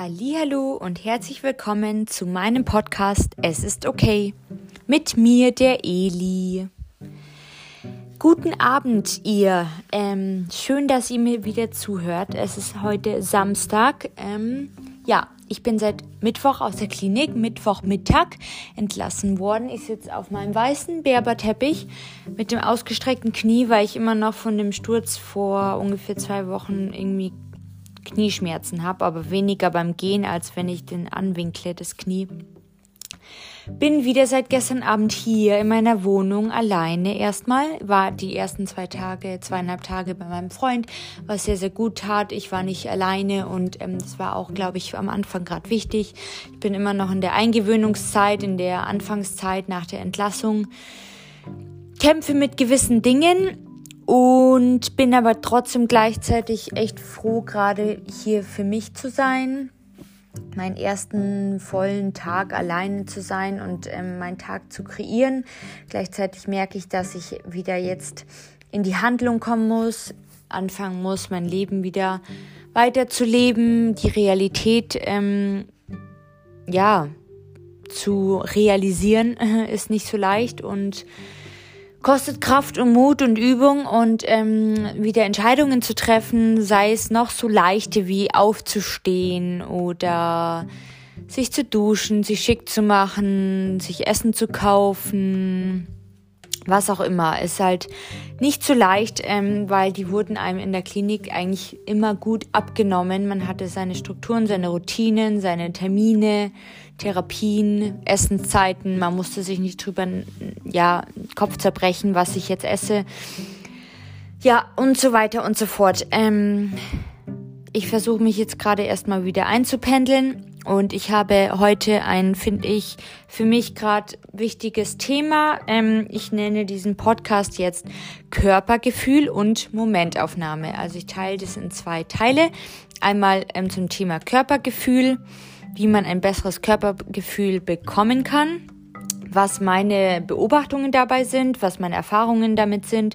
Hallo und herzlich willkommen zu meinem Podcast Es ist okay mit mir der Eli. Guten Abend ihr. Ähm, schön, dass ihr mir wieder zuhört. Es ist heute Samstag. Ähm, ja, ich bin seit Mittwoch aus der Klinik, Mittwochmittag entlassen worden. Ich sitze auf meinem weißen Berberteppich mit dem ausgestreckten Knie, weil ich immer noch von dem Sturz vor ungefähr zwei Wochen irgendwie Knieschmerzen habe, aber weniger beim Gehen, als wenn ich den anwinkle, das Knie. Bin wieder seit gestern Abend hier in meiner Wohnung alleine. Erstmal war die ersten zwei Tage, zweieinhalb Tage bei meinem Freund, was sehr, sehr gut tat. Ich war nicht alleine und ähm, das war auch, glaube ich, am Anfang gerade wichtig. Ich bin immer noch in der Eingewöhnungszeit, in der Anfangszeit nach der Entlassung. Kämpfe mit gewissen Dingen, und bin aber trotzdem gleichzeitig echt froh, gerade hier für mich zu sein, meinen ersten vollen Tag alleine zu sein und ähm, meinen Tag zu kreieren. Gleichzeitig merke ich, dass ich wieder jetzt in die Handlung kommen muss, anfangen muss, mein Leben wieder weiterzuleben, die Realität ähm, ja zu realisieren ist nicht so leicht und kostet Kraft und Mut und Übung und ähm, wieder Entscheidungen zu treffen, sei es noch so leichte wie aufzustehen oder sich zu duschen, sich schick zu machen, sich Essen zu kaufen, was auch immer. Ist halt nicht so leicht, ähm, weil die wurden einem in der Klinik eigentlich immer gut abgenommen. Man hatte seine Strukturen, seine Routinen, seine Termine, Therapien, Essenszeiten. Man musste sich nicht drüber, ja, Kopf zerbrechen, was ich jetzt esse. Ja, und so weiter und so fort. Ähm, ich versuche mich jetzt gerade erstmal wieder einzupendeln und ich habe heute ein, finde ich, für mich gerade wichtiges Thema. Ähm, ich nenne diesen Podcast jetzt Körpergefühl und Momentaufnahme. Also ich teile das in zwei Teile. Einmal ähm, zum Thema Körpergefühl wie man ein besseres Körpergefühl bekommen kann, was meine Beobachtungen dabei sind, was meine Erfahrungen damit sind.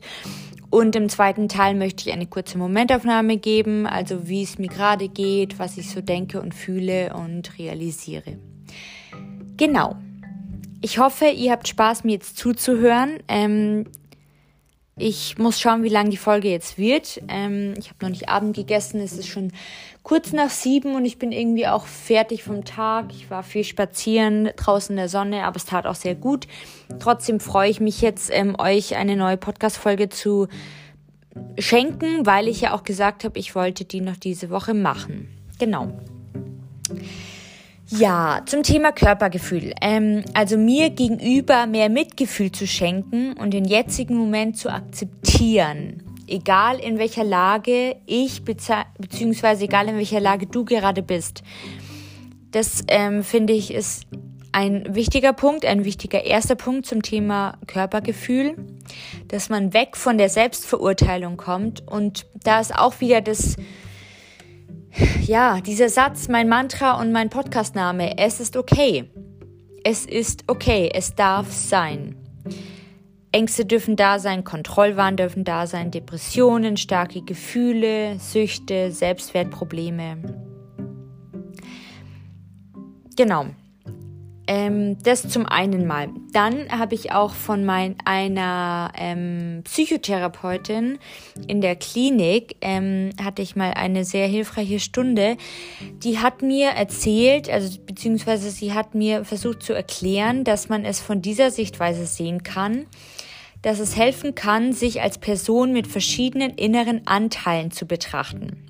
Und im zweiten Teil möchte ich eine kurze Momentaufnahme geben, also wie es mir gerade geht, was ich so denke und fühle und realisiere. Genau. Ich hoffe, ihr habt Spaß, mir jetzt zuzuhören. Ähm, ich muss schauen, wie lang die Folge jetzt wird. Ähm, ich habe noch nicht Abend gegessen. Es ist schon kurz nach sieben und ich bin irgendwie auch fertig vom Tag. Ich war viel spazieren draußen in der Sonne, aber es tat auch sehr gut. Trotzdem freue ich mich jetzt, ähm, euch eine neue Podcast-Folge zu schenken, weil ich ja auch gesagt habe, ich wollte die noch diese Woche machen. Genau. Ja, zum Thema Körpergefühl. Ähm, also mir gegenüber mehr Mitgefühl zu schenken und den jetzigen Moment zu akzeptieren. Egal in welcher Lage ich beziehungsweise egal in welcher Lage du gerade bist. Das ähm, finde ich ist ein wichtiger Punkt, ein wichtiger erster Punkt zum Thema Körpergefühl, dass man weg von der Selbstverurteilung kommt und da ist auch wieder das ja, dieser Satz, mein Mantra und mein Podcastname, es ist okay. Es ist okay, es darf sein. Ängste dürfen da sein, Kontrollwahn dürfen da sein, Depressionen, starke Gefühle, Süchte, Selbstwertprobleme. Genau. Ähm, das zum einen mal. Dann habe ich auch von mein, einer ähm, Psychotherapeutin in der Klinik, ähm, hatte ich mal eine sehr hilfreiche Stunde. Die hat mir erzählt, also beziehungsweise sie hat mir versucht zu erklären, dass man es von dieser Sichtweise sehen kann, dass es helfen kann, sich als Person mit verschiedenen inneren Anteilen zu betrachten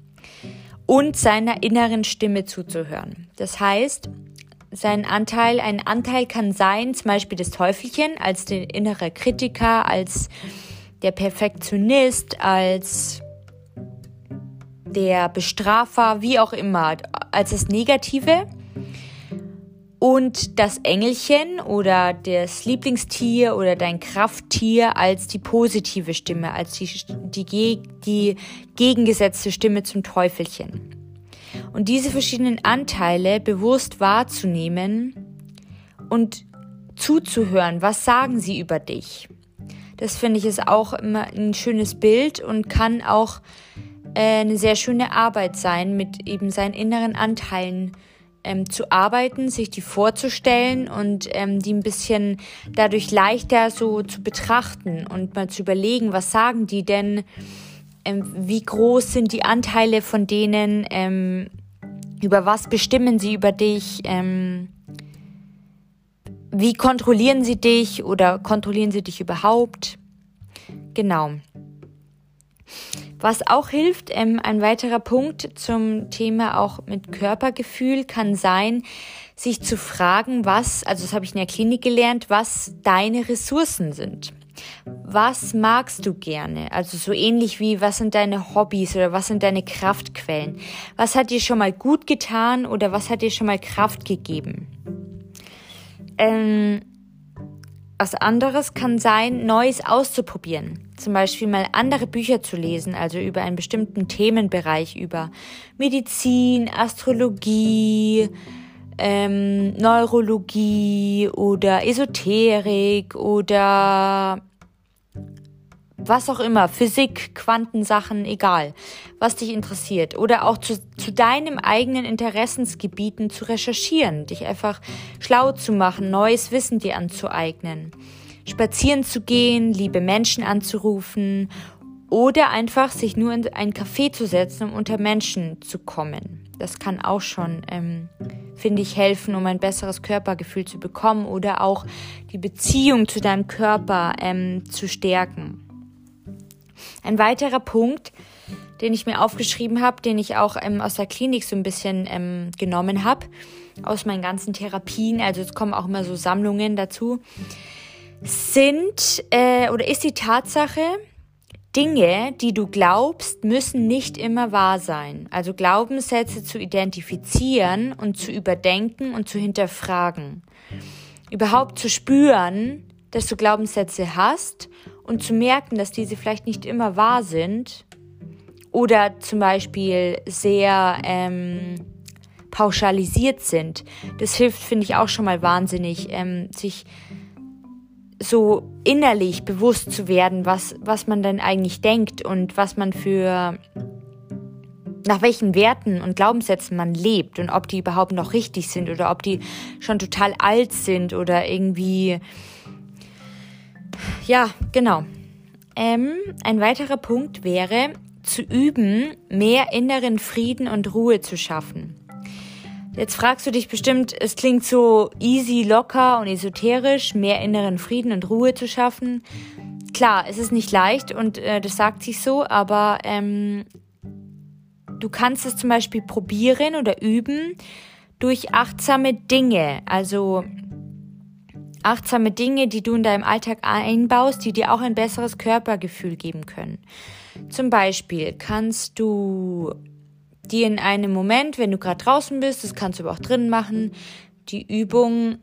und seiner inneren Stimme zuzuhören. Das heißt, sein Anteil. Ein Anteil kann sein, zum Beispiel das Teufelchen als der innere Kritiker, als der Perfektionist, als der Bestrafer, wie auch immer, als das Negative. Und das Engelchen oder das Lieblingstier oder dein Krafttier als die positive Stimme, als die, die, die gegengesetzte Stimme zum Teufelchen. Und diese verschiedenen Anteile bewusst wahrzunehmen und zuzuhören, was sagen sie über dich. Das finde ich ist auch immer ein schönes Bild und kann auch äh, eine sehr schöne Arbeit sein, mit eben seinen inneren Anteilen ähm, zu arbeiten, sich die vorzustellen und ähm, die ein bisschen dadurch leichter so zu betrachten und mal zu überlegen, was sagen die denn, ähm, wie groß sind die Anteile von denen, ähm, über was bestimmen sie über dich, ähm, wie kontrollieren sie dich oder kontrollieren sie dich überhaupt? Genau. Was auch hilft, ähm, ein weiterer Punkt zum Thema auch mit Körpergefühl kann sein, sich zu fragen, was, also das habe ich in der Klinik gelernt, was deine Ressourcen sind. Was magst du gerne? Also so ähnlich wie, was sind deine Hobbys oder was sind deine Kraftquellen? Was hat dir schon mal gut getan oder was hat dir schon mal Kraft gegeben? Ähm, was anderes kann sein, Neues auszuprobieren. Zum Beispiel mal andere Bücher zu lesen, also über einen bestimmten Themenbereich, über Medizin, Astrologie, ähm, Neurologie oder Esoterik oder was auch immer, Physik, Quantensachen, egal, was dich interessiert. Oder auch zu, zu deinem eigenen Interessensgebieten zu recherchieren, dich einfach schlau zu machen, neues Wissen dir anzueignen. Spazieren zu gehen, liebe Menschen anzurufen oder einfach sich nur in ein Café zu setzen, um unter Menschen zu kommen. Das kann auch schon, ähm, finde ich, helfen, um ein besseres Körpergefühl zu bekommen oder auch die Beziehung zu deinem Körper ähm, zu stärken. Ein weiterer Punkt, den ich mir aufgeschrieben habe, den ich auch ähm, aus der Klinik so ein bisschen ähm, genommen habe, aus meinen ganzen Therapien, also es kommen auch immer so Sammlungen dazu, sind äh, oder ist die Tatsache, Dinge, die du glaubst, müssen nicht immer wahr sein. Also Glaubenssätze zu identifizieren und zu überdenken und zu hinterfragen. Überhaupt zu spüren, dass du Glaubenssätze hast und zu merken, dass diese vielleicht nicht immer wahr sind oder zum Beispiel sehr ähm, pauschalisiert sind. Das hilft, finde ich, auch schon mal wahnsinnig, ähm, sich so innerlich bewusst zu werden, was, was man denn eigentlich denkt und was man für, nach welchen Werten und Glaubenssätzen man lebt und ob die überhaupt noch richtig sind oder ob die schon total alt sind oder irgendwie ja, genau. Ähm, ein weiterer Punkt wäre, zu üben, mehr inneren Frieden und Ruhe zu schaffen. Jetzt fragst du dich bestimmt, es klingt so easy, locker und esoterisch, mehr inneren Frieden und Ruhe zu schaffen. Klar, es ist nicht leicht und äh, das sagt sich so, aber ähm, du kannst es zum Beispiel probieren oder üben durch achtsame Dinge. Also achtsame Dinge, die du in deinem Alltag einbaust, die dir auch ein besseres Körpergefühl geben können. Zum Beispiel kannst du dir in einem Moment, wenn du gerade draußen bist, das kannst du aber auch drinnen machen, die Übung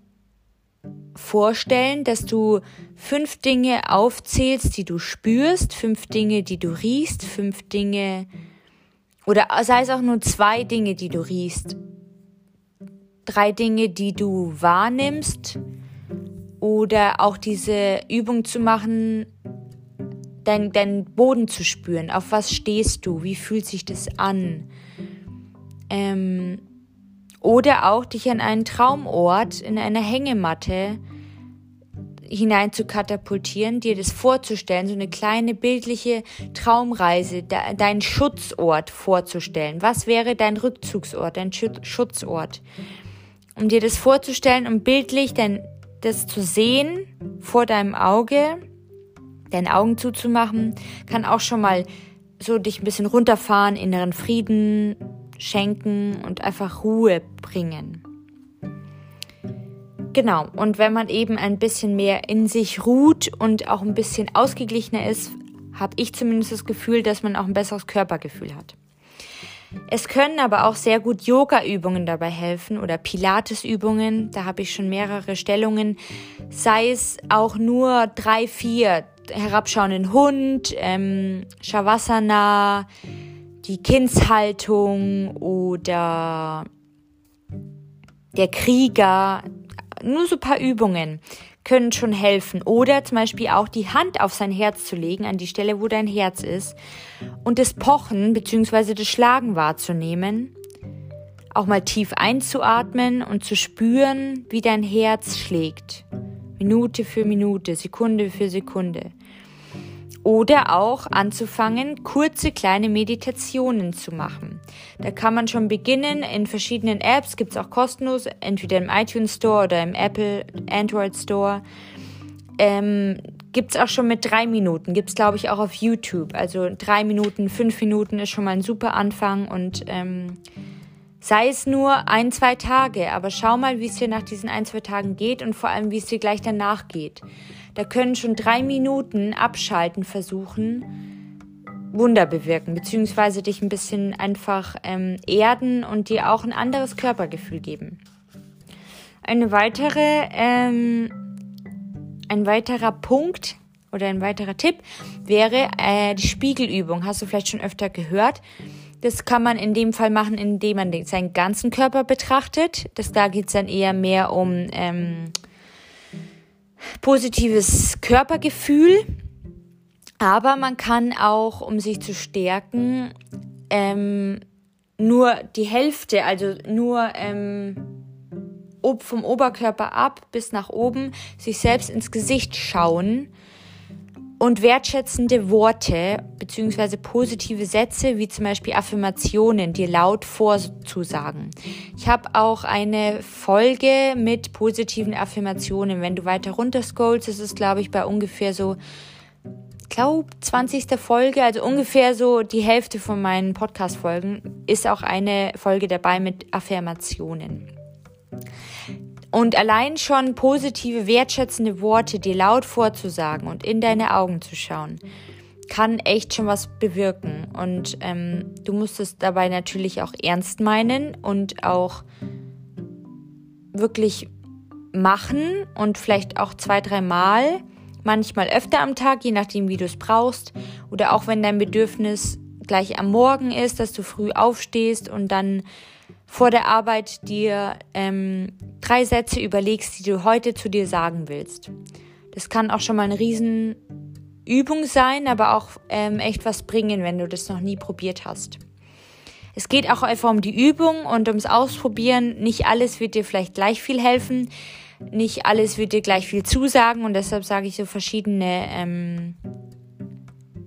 vorstellen, dass du fünf Dinge aufzählst, die du spürst, fünf Dinge, die du riechst, fünf Dinge oder sei es auch nur zwei Dinge, die du riechst, drei Dinge, die du wahrnimmst, oder auch diese Übung zu machen, deinen dein Boden zu spüren. Auf was stehst du? Wie fühlt sich das an? Ähm, oder auch dich an einen Traumort in einer Hängematte hinein zu katapultieren, dir das vorzustellen, so eine kleine bildliche Traumreise, de deinen Schutzort vorzustellen. Was wäre dein Rückzugsort, dein Schutzort? Um dir das vorzustellen und bildlich dein das zu sehen vor deinem Auge, deine Augen zuzumachen, kann auch schon mal so dich ein bisschen runterfahren, inneren Frieden schenken und einfach Ruhe bringen. Genau, und wenn man eben ein bisschen mehr in sich ruht und auch ein bisschen ausgeglichener ist, habe ich zumindest das Gefühl, dass man auch ein besseres Körpergefühl hat. Es können aber auch sehr gut Yoga-Übungen dabei helfen oder Pilates-Übungen. Da habe ich schon mehrere Stellungen. Sei es auch nur drei, vier herabschauenden Hund, ähm, Shavasana, die Kindshaltung oder der Krieger. Nur so ein paar Übungen können schon helfen. Oder zum Beispiel auch die Hand auf sein Herz zu legen, an die Stelle, wo dein Herz ist, und das Pochen bzw. das Schlagen wahrzunehmen. Auch mal tief einzuatmen und zu spüren, wie dein Herz schlägt. Minute für Minute, Sekunde für Sekunde. Oder auch anzufangen, kurze kleine Meditationen zu machen. Da kann man schon beginnen. In verschiedenen Apps gibt es auch kostenlos, entweder im iTunes Store oder im Apple Android Store. Ähm, es auch schon mit drei Minuten. Gibt es, glaube ich, auch auf YouTube. Also drei Minuten, fünf Minuten ist schon mal ein super Anfang und ähm, sei es nur ein, zwei Tage, aber schau mal, wie es dir nach diesen ein, zwei Tagen geht und vor allem, wie es dir gleich danach geht. Da können schon drei Minuten abschalten versuchen, Wunder bewirken, beziehungsweise dich ein bisschen einfach ähm, erden und dir auch ein anderes Körpergefühl geben. Eine weitere, ähm, ein weiterer Punkt oder ein weiterer Tipp wäre äh, die Spiegelübung. Hast du vielleicht schon öfter gehört? Das kann man in dem Fall machen, indem man seinen ganzen Körper betrachtet. Das, da geht es dann eher mehr um ähm, positives Körpergefühl. Aber man kann auch, um sich zu stärken, ähm, nur die Hälfte, also nur ähm, vom Oberkörper ab bis nach oben, sich selbst ins Gesicht schauen und wertschätzende Worte bzw. positive Sätze wie zum Beispiel Affirmationen dir laut vorzusagen. Ich habe auch eine Folge mit positiven Affirmationen. Wenn du weiter runter scrollst, ist es glaube ich bei ungefähr so glaube 20. Folge, also ungefähr so die Hälfte von meinen Podcast Folgen ist auch eine Folge dabei mit Affirmationen. Und allein schon positive, wertschätzende Worte dir laut vorzusagen und in deine Augen zu schauen, kann echt schon was bewirken. Und ähm, du musst es dabei natürlich auch ernst meinen und auch wirklich machen und vielleicht auch zwei, dreimal, manchmal öfter am Tag, je nachdem, wie du es brauchst. Oder auch wenn dein Bedürfnis gleich am Morgen ist, dass du früh aufstehst und dann vor der Arbeit dir ähm, drei Sätze überlegst, die du heute zu dir sagen willst. Das kann auch schon mal eine Riesenübung sein, aber auch ähm, echt was bringen, wenn du das noch nie probiert hast. Es geht auch einfach um die Übung und ums Ausprobieren. Nicht alles wird dir vielleicht gleich viel helfen. Nicht alles wird dir gleich viel zusagen und deshalb sage ich so verschiedene ähm,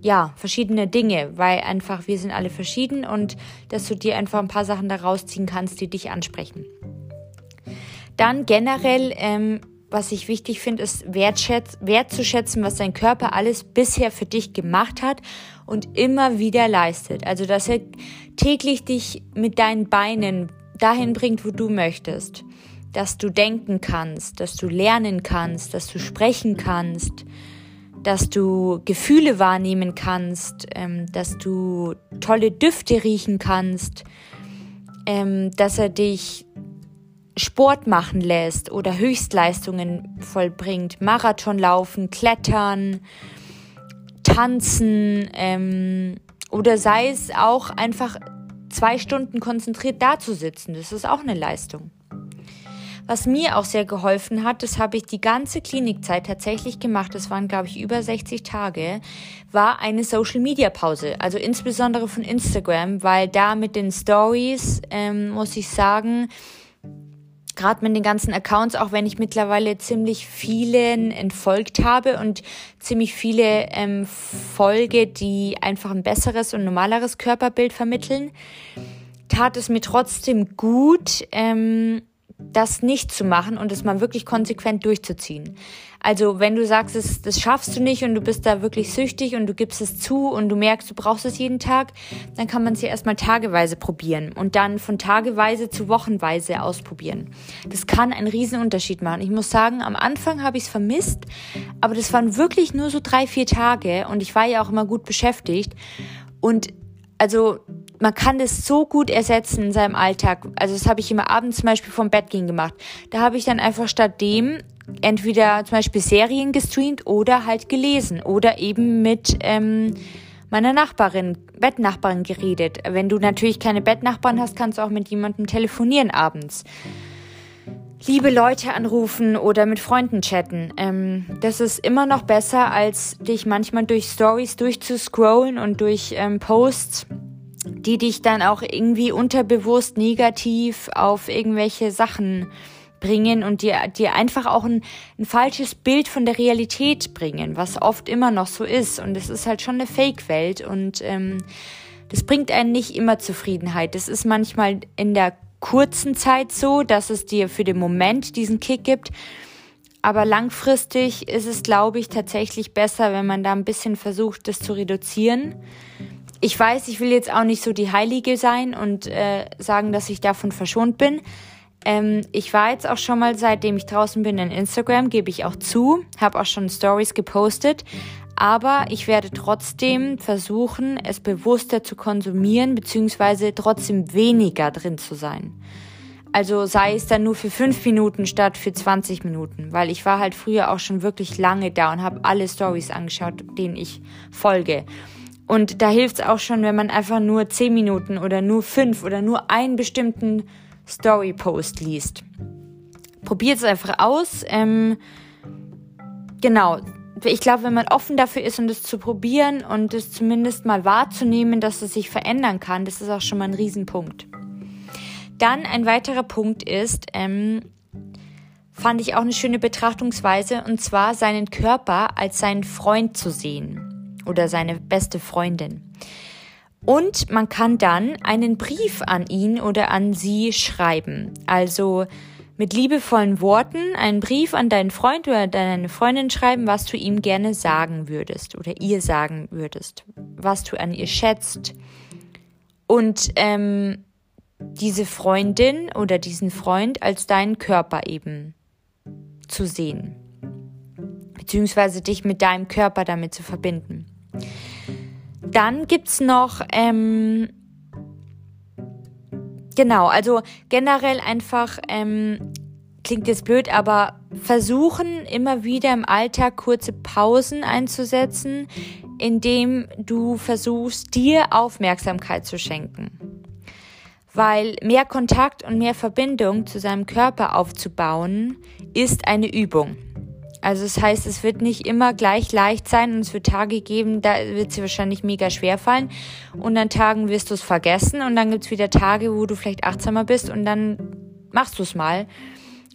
ja, verschiedene Dinge, weil einfach wir sind alle verschieden und dass du dir einfach ein paar Sachen daraus ziehen kannst, die dich ansprechen. Dann generell, ähm, was ich wichtig finde, ist wertzuschätzen, was dein Körper alles bisher für dich gemacht hat und immer wieder leistet. Also, dass er täglich dich mit deinen Beinen dahin bringt, wo du möchtest. Dass du denken kannst, dass du lernen kannst, dass du sprechen kannst, dass du Gefühle wahrnehmen kannst, ähm, dass du tolle Düfte riechen kannst, ähm, dass er dich Sport machen lässt oder Höchstleistungen vollbringt, Marathon laufen, klettern, tanzen ähm, oder sei es auch einfach zwei Stunden konzentriert dazusitzen. Das ist auch eine Leistung. Was mir auch sehr geholfen hat, das habe ich die ganze Klinikzeit tatsächlich gemacht, das waren, glaube ich, über 60 Tage, war eine Social-Media-Pause. Also insbesondere von Instagram, weil da mit den Stories, ähm, muss ich sagen, gerade mit den ganzen Accounts, auch wenn ich mittlerweile ziemlich vielen entfolgt habe und ziemlich viele ähm, folge, die einfach ein besseres und normaleres Körperbild vermitteln, tat es mir trotzdem gut, ähm, das nicht zu machen und es mal wirklich konsequent durchzuziehen. Also wenn du sagst, das, das schaffst du nicht und du bist da wirklich süchtig und du gibst es zu und du merkst, du brauchst es jeden Tag, dann kann man es ja erstmal tageweise probieren und dann von tageweise zu wochenweise ausprobieren. Das kann einen riesen Unterschied machen. Ich muss sagen, am Anfang habe ich es vermisst, aber das waren wirklich nur so drei, vier Tage und ich war ja auch immer gut beschäftigt und also man kann das so gut ersetzen in seinem Alltag. Also das habe ich immer abends zum Beispiel vom Bett gehen gemacht. Da habe ich dann einfach statt dem entweder zum Beispiel Serien gestreamt oder halt gelesen oder eben mit ähm, meiner Nachbarin, Bettnachbarin geredet. Wenn du natürlich keine Bettnachbarn hast, kannst du auch mit jemandem telefonieren abends. liebe Leute anrufen oder mit Freunden chatten. Ähm, das ist immer noch besser, als dich manchmal durch Stories durchzuscrollen und durch ähm, Posts, die dich dann auch irgendwie unterbewusst negativ auf irgendwelche Sachen bringen und dir, dir einfach auch ein, ein falsches Bild von der Realität bringen, was oft immer noch so ist. Und es ist halt schon eine Fake-Welt und ähm, das bringt einen nicht immer Zufriedenheit. Das ist manchmal in der kurzen Zeit so, dass es dir für den Moment diesen Kick gibt. Aber langfristig ist es, glaube ich, tatsächlich besser, wenn man da ein bisschen versucht, das zu reduzieren. Ich weiß, ich will jetzt auch nicht so die Heilige sein und äh, sagen, dass ich davon verschont bin. Ähm, ich war jetzt auch schon mal, seitdem ich draußen bin in Instagram, gebe ich auch zu, habe auch schon Stories gepostet. Aber ich werde trotzdem versuchen, es bewusster zu konsumieren, beziehungsweise trotzdem weniger drin zu sein. Also sei es dann nur für fünf Minuten statt für 20 Minuten, weil ich war halt früher auch schon wirklich lange da und habe alle Stories angeschaut, denen ich folge. Und da hilft es auch schon, wenn man einfach nur zehn Minuten oder nur fünf oder nur einen bestimmten Story-Post liest. Probiert es einfach aus. Ähm, genau, ich glaube, wenn man offen dafür ist und es zu probieren und es zumindest mal wahrzunehmen, dass es sich verändern kann, das ist auch schon mal ein Riesenpunkt. Dann ein weiterer Punkt ist, ähm, fand ich auch eine schöne Betrachtungsweise, und zwar seinen Körper als seinen Freund zu sehen oder seine beste Freundin. Und man kann dann einen Brief an ihn oder an sie schreiben. Also mit liebevollen Worten einen Brief an deinen Freund oder deine Freundin schreiben, was du ihm gerne sagen würdest oder ihr sagen würdest, was du an ihr schätzt. Und ähm, diese Freundin oder diesen Freund als deinen Körper eben zu sehen. Beziehungsweise dich mit deinem Körper damit zu verbinden. Dann gibt's noch ähm, Genau, also generell einfach, ähm, klingt jetzt blöd, aber versuchen immer wieder im Alltag kurze Pausen einzusetzen, indem du versuchst, dir Aufmerksamkeit zu schenken. Weil mehr Kontakt und mehr Verbindung zu seinem Körper aufzubauen, ist eine Übung. Also das heißt, es wird nicht immer gleich leicht sein und es wird Tage geben, da wird es wahrscheinlich mega schwer fallen und an Tagen wirst du es vergessen und dann gibt es wieder Tage, wo du vielleicht achtsamer bist und dann machst du es mal.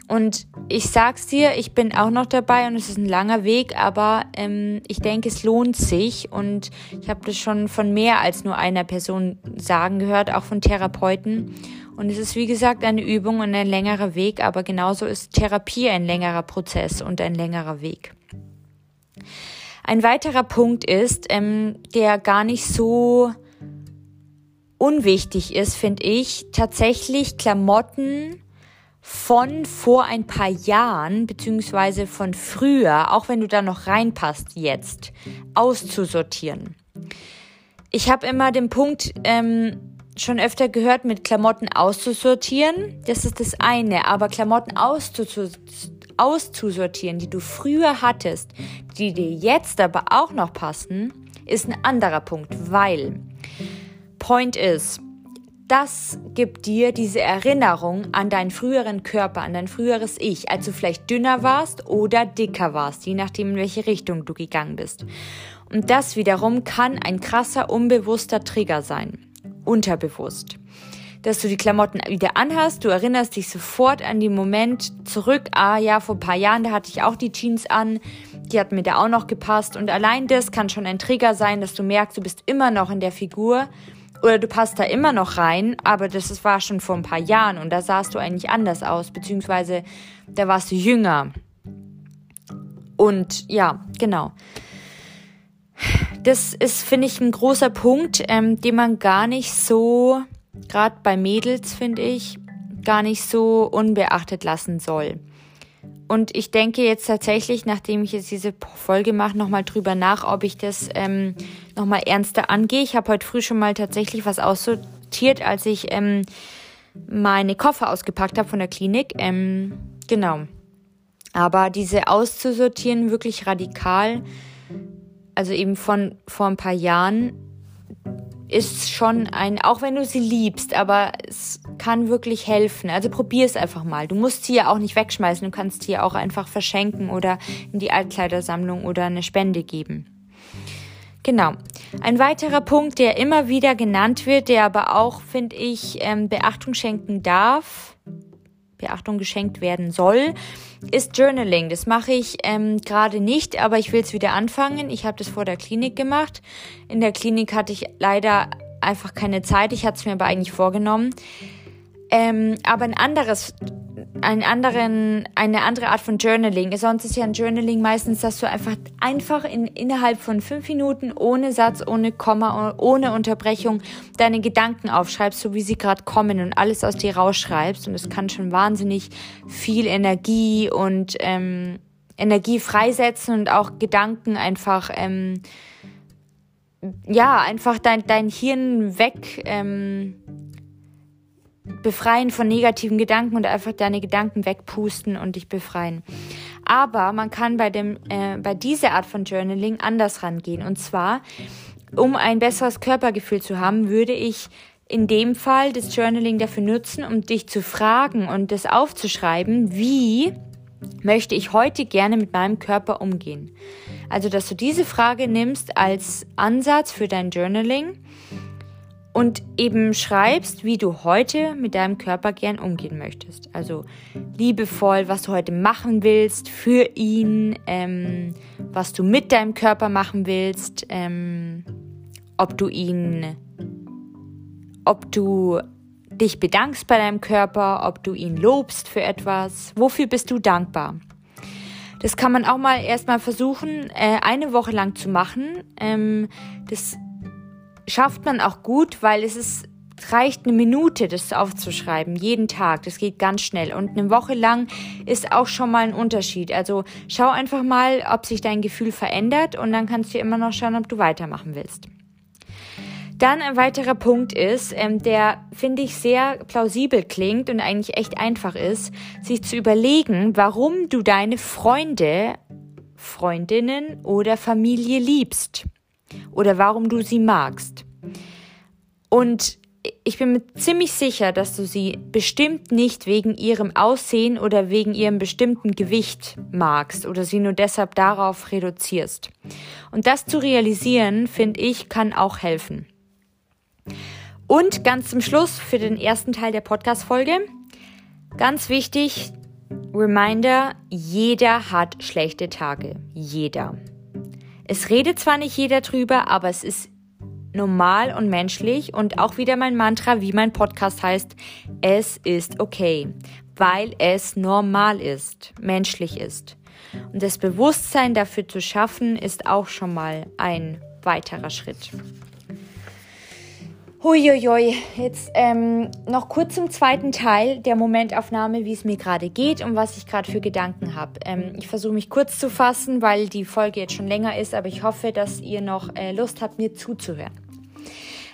Und ich sag's dir, ich bin auch noch dabei und es ist ein langer Weg, aber ähm, ich denke, es lohnt sich und ich habe das schon von mehr als nur einer Person sagen gehört, auch von Therapeuten. Und es ist wie gesagt eine Übung und ein längerer Weg, aber genauso ist Therapie ein längerer Prozess und ein längerer Weg. Ein weiterer Punkt ist, ähm, der gar nicht so unwichtig ist, finde ich, tatsächlich Klamotten von vor ein paar Jahren, beziehungsweise von früher, auch wenn du da noch reinpasst jetzt, auszusortieren. Ich habe immer den Punkt, ähm, schon öfter gehört, mit Klamotten auszusortieren. Das ist das eine. Aber Klamotten auszusortieren, die du früher hattest, die dir jetzt aber auch noch passen, ist ein anderer Punkt. Weil, Point ist, das gibt dir diese Erinnerung an deinen früheren Körper, an dein früheres Ich, als du vielleicht dünner warst oder dicker warst, je nachdem, in welche Richtung du gegangen bist. Und das wiederum kann ein krasser, unbewusster Trigger sein unterbewusst. Dass du die Klamotten wieder anhast, du erinnerst dich sofort an den Moment zurück, ah ja, vor ein paar Jahren, da hatte ich auch die Jeans an, die hat mir da auch noch gepasst. Und allein das kann schon ein Trigger sein, dass du merkst, du bist immer noch in der Figur. Oder du passt da immer noch rein, aber das war schon vor ein paar Jahren und da sahst du eigentlich anders aus, beziehungsweise da warst du jünger. Und ja, genau das ist, finde ich, ein großer Punkt, ähm, den man gar nicht so, gerade bei Mädels, finde ich, gar nicht so unbeachtet lassen soll. Und ich denke jetzt tatsächlich, nachdem ich jetzt diese Folge mache, nochmal drüber nach, ob ich das ähm, nochmal ernster angehe. Ich habe heute früh schon mal tatsächlich was aussortiert, als ich ähm, meine Koffer ausgepackt habe von der Klinik. Ähm, genau. Aber diese auszusortieren wirklich radikal, also eben von vor ein paar Jahren, ist schon ein, auch wenn du sie liebst, aber es kann wirklich helfen. Also probier es einfach mal. Du musst sie ja auch nicht wegschmeißen. Du kannst sie ja auch einfach verschenken oder in die Altkleidersammlung oder eine Spende geben. Genau. Ein weiterer Punkt, der immer wieder genannt wird, der aber auch, finde ich, ähm, Beachtung schenken darf, Beachtung geschenkt werden soll, ist Journaling. Das mache ich ähm, gerade nicht, aber ich will es wieder anfangen. Ich habe das vor der Klinik gemacht. In der Klinik hatte ich leider einfach keine Zeit. Ich hatte es mir aber eigentlich vorgenommen. Ähm, aber ein anderes, einen anderen, eine andere Art von Journaling. Sonst ist ja ein Journaling meistens, dass du einfach, einfach in, innerhalb von fünf Minuten ohne Satz, ohne Komma, ohne Unterbrechung deine Gedanken aufschreibst, so wie sie gerade kommen und alles aus dir rausschreibst. Und es kann schon wahnsinnig viel Energie und ähm, Energie freisetzen und auch Gedanken einfach ähm, ja, einfach dein, dein Hirn weg ähm, befreien von negativen Gedanken und einfach deine Gedanken wegpusten und dich befreien. Aber man kann bei, dem, äh, bei dieser Art von Journaling anders rangehen. Und zwar, um ein besseres Körpergefühl zu haben, würde ich in dem Fall das Journaling dafür nutzen, um dich zu fragen und das aufzuschreiben, wie möchte ich heute gerne mit meinem Körper umgehen. Also, dass du diese Frage nimmst als Ansatz für dein Journaling und eben schreibst, wie du heute mit deinem Körper gern umgehen möchtest. Also liebevoll, was du heute machen willst für ihn, ähm, was du mit deinem Körper machen willst, ähm, ob du ihn, ob du dich bedankst bei deinem Körper, ob du ihn lobst für etwas, wofür bist du dankbar. Das kann man auch mal erstmal versuchen, äh, eine Woche lang zu machen. Ähm, das schafft man auch gut, weil es ist, reicht eine Minute, das aufzuschreiben, jeden Tag. Das geht ganz schnell. Und eine Woche lang ist auch schon mal ein Unterschied. Also schau einfach mal, ob sich dein Gefühl verändert und dann kannst du immer noch schauen, ob du weitermachen willst. Dann ein weiterer Punkt ist, ähm, der finde ich sehr plausibel klingt und eigentlich echt einfach ist, sich zu überlegen, warum du deine Freunde, Freundinnen oder Familie liebst oder warum du sie magst. Und ich bin mir ziemlich sicher, dass du sie bestimmt nicht wegen ihrem Aussehen oder wegen ihrem bestimmten Gewicht magst oder sie nur deshalb darauf reduzierst. Und das zu realisieren, finde ich, kann auch helfen. Und ganz zum Schluss für den ersten Teil der Podcast-Folge, ganz wichtig, Reminder, jeder hat schlechte Tage. Jeder. Es redet zwar nicht jeder drüber, aber es ist normal und menschlich und auch wieder mein Mantra, wie mein Podcast heißt, es ist okay, weil es normal ist, menschlich ist. Und das Bewusstsein dafür zu schaffen, ist auch schon mal ein weiterer Schritt. Huiuiui, jetzt ähm, noch kurz zum zweiten Teil der Momentaufnahme, wie es mir gerade geht und was ich gerade für Gedanken habe. Ähm, ich versuche mich kurz zu fassen, weil die Folge jetzt schon länger ist, aber ich hoffe, dass ihr noch äh, Lust habt, mir zuzuhören.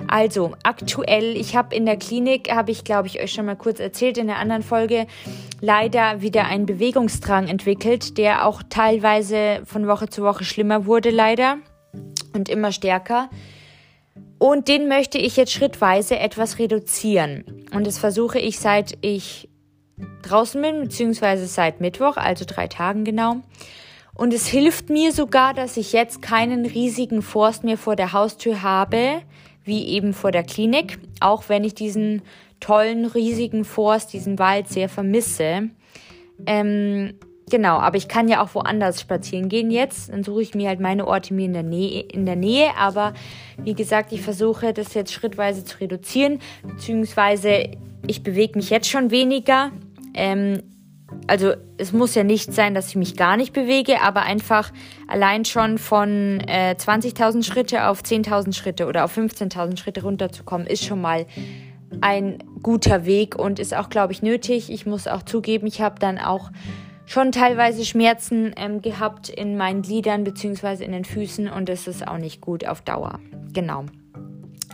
Also, aktuell, ich habe in der Klinik, habe ich, glaube ich, euch schon mal kurz erzählt in der anderen Folge, leider wieder einen Bewegungsdrang entwickelt, der auch teilweise von Woche zu Woche schlimmer wurde, leider und immer stärker. Und den möchte ich jetzt schrittweise etwas reduzieren. Und das versuche ich seit ich draußen bin, beziehungsweise seit Mittwoch, also drei Tagen genau. Und es hilft mir sogar, dass ich jetzt keinen riesigen Forst mehr vor der Haustür habe, wie eben vor der Klinik, auch wenn ich diesen tollen, riesigen Forst, diesen Wald sehr vermisse. Ähm, Genau, aber ich kann ja auch woanders spazieren gehen jetzt. Dann suche ich mir halt meine Orte mir in der Nähe, in der Nähe. Aber wie gesagt, ich versuche das jetzt schrittweise zu reduzieren, beziehungsweise ich bewege mich jetzt schon weniger. Ähm, also es muss ja nicht sein, dass ich mich gar nicht bewege, aber einfach allein schon von äh, 20.000 Schritte auf 10.000 Schritte oder auf 15.000 Schritte runterzukommen, ist schon mal ein guter Weg und ist auch, glaube ich, nötig. Ich muss auch zugeben, ich habe dann auch schon teilweise Schmerzen ähm, gehabt in meinen Gliedern bzw. in den Füßen und das ist auch nicht gut auf Dauer. Genau.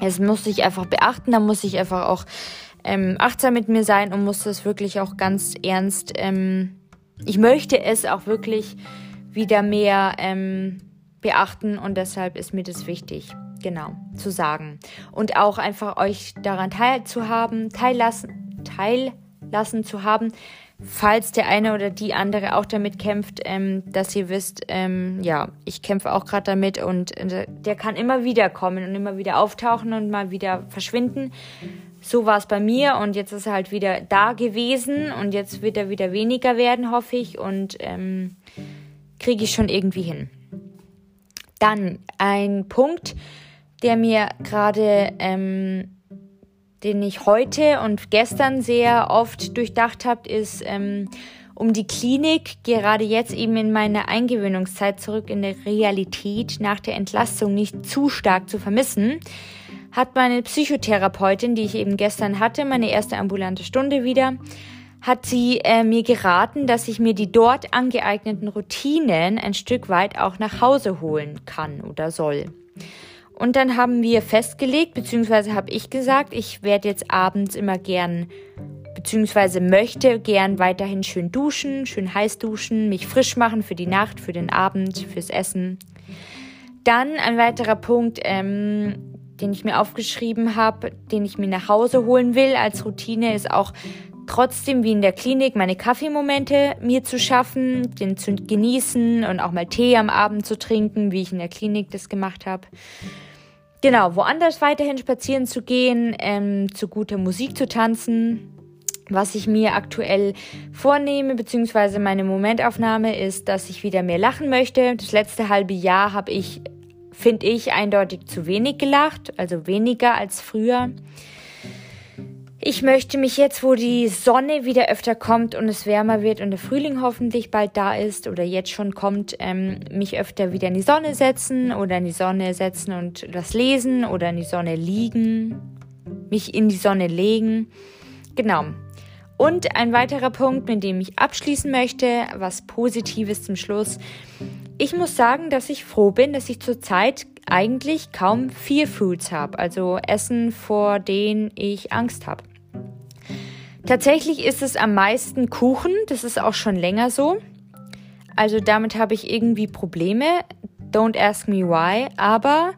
Das muss ich einfach beachten, da muss ich einfach auch ähm, achtsam mit mir sein und muss das wirklich auch ganz ernst. Ähm, ich möchte es auch wirklich wieder mehr ähm, beachten und deshalb ist mir das wichtig, genau, zu sagen. Und auch einfach euch daran teilzuhaben, teillassen, teillassen zu haben, falls der eine oder die andere auch damit kämpft, ähm, dass ihr wisst, ähm, ja, ich kämpfe auch gerade damit und äh, der kann immer wieder kommen und immer wieder auftauchen und mal wieder verschwinden. So war es bei mir und jetzt ist er halt wieder da gewesen und jetzt wird er wieder weniger werden, hoffe ich und ähm, kriege ich schon irgendwie hin. Dann ein Punkt, der mir gerade ähm, den ich heute und gestern sehr oft durchdacht habe, ist ähm, um die Klinik, gerade jetzt eben in meiner Eingewöhnungszeit zurück in der Realität nach der Entlastung nicht zu stark zu vermissen, hat meine Psychotherapeutin, die ich eben gestern hatte, meine erste ambulante Stunde wieder, hat sie äh, mir geraten, dass ich mir die dort angeeigneten Routinen ein Stück weit auch nach Hause holen kann oder soll. Und dann haben wir festgelegt, beziehungsweise habe ich gesagt, ich werde jetzt abends immer gern, beziehungsweise möchte gern weiterhin schön duschen, schön heiß duschen, mich frisch machen für die Nacht, für den Abend, fürs Essen. Dann ein weiterer Punkt, ähm, den ich mir aufgeschrieben habe, den ich mir nach Hause holen will als Routine, ist auch trotzdem wie in der Klinik meine Kaffeemomente mir zu schaffen, den zu genießen und auch mal Tee am Abend zu trinken, wie ich in der Klinik das gemacht habe. Genau, woanders weiterhin spazieren zu gehen, ähm, zu guter Musik zu tanzen. Was ich mir aktuell vornehme, beziehungsweise meine Momentaufnahme ist, dass ich wieder mehr lachen möchte. Das letzte halbe Jahr habe ich, finde ich, eindeutig zu wenig gelacht, also weniger als früher. Ich möchte mich jetzt, wo die Sonne wieder öfter kommt und es wärmer wird und der Frühling hoffentlich bald da ist oder jetzt schon kommt, ähm, mich öfter wieder in die Sonne setzen oder in die Sonne setzen und das lesen oder in die Sonne liegen, mich in die Sonne legen. Genau. Und ein weiterer Punkt, mit dem ich abschließen möchte, was Positives zum Schluss. Ich muss sagen, dass ich froh bin, dass ich zurzeit eigentlich kaum Fear Foods habe, also Essen, vor denen ich Angst habe. Tatsächlich ist es am meisten Kuchen, das ist auch schon länger so. Also damit habe ich irgendwie Probleme. Don't ask me why. Aber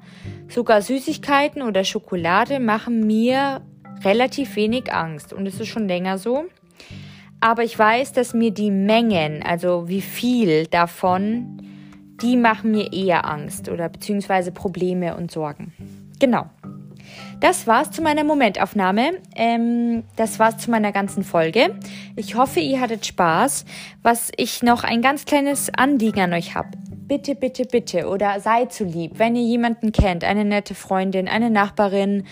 sogar Süßigkeiten oder Schokolade machen mir relativ wenig Angst. Und es ist schon länger so. Aber ich weiß, dass mir die Mengen, also wie viel davon, die machen mir eher Angst oder beziehungsweise Probleme und Sorgen. Genau. Das war's zu meiner Momentaufnahme. Ähm, das war's zu meiner ganzen Folge. Ich hoffe, ihr hattet Spaß. Was ich noch ein ganz kleines Anliegen an euch habe. Bitte, bitte, bitte oder seid so lieb, wenn ihr jemanden kennt, eine nette Freundin, eine Nachbarin,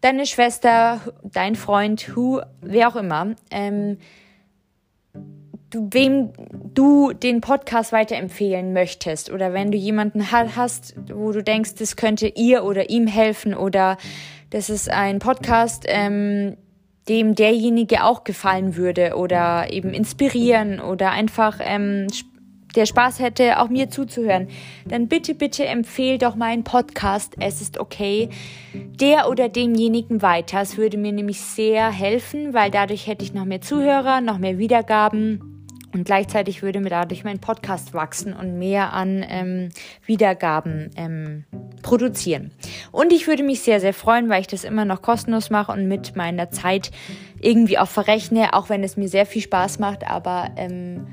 deine Schwester, dein Freund, who, wer auch immer, ähm, wem du den Podcast weiterempfehlen möchtest oder wenn du jemanden hast, wo du denkst, das könnte ihr oder ihm helfen oder das ist ein Podcast, ähm, dem derjenige auch gefallen würde oder eben inspirieren oder einfach ähm, der Spaß hätte, auch mir zuzuhören, dann bitte, bitte empfehl doch meinen Podcast Es ist okay der oder demjenigen weiter. Es würde mir nämlich sehr helfen, weil dadurch hätte ich noch mehr Zuhörer, noch mehr Wiedergaben und gleichzeitig würde mir dadurch mein Podcast wachsen und mehr an ähm, Wiedergaben ähm, produzieren. Und ich würde mich sehr, sehr freuen, weil ich das immer noch kostenlos mache und mit meiner Zeit irgendwie auch verrechne, auch wenn es mir sehr viel Spaß macht. Aber ähm,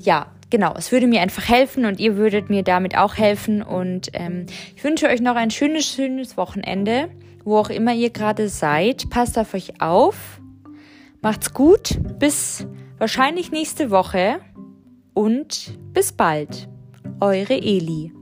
ja, genau, es würde mir einfach helfen und ihr würdet mir damit auch helfen. Und ähm, ich wünsche euch noch ein schönes, schönes Wochenende, wo auch immer ihr gerade seid. Passt auf euch auf. Macht's gut. Bis wahrscheinlich nächste Woche und bis bald. Eure Eli.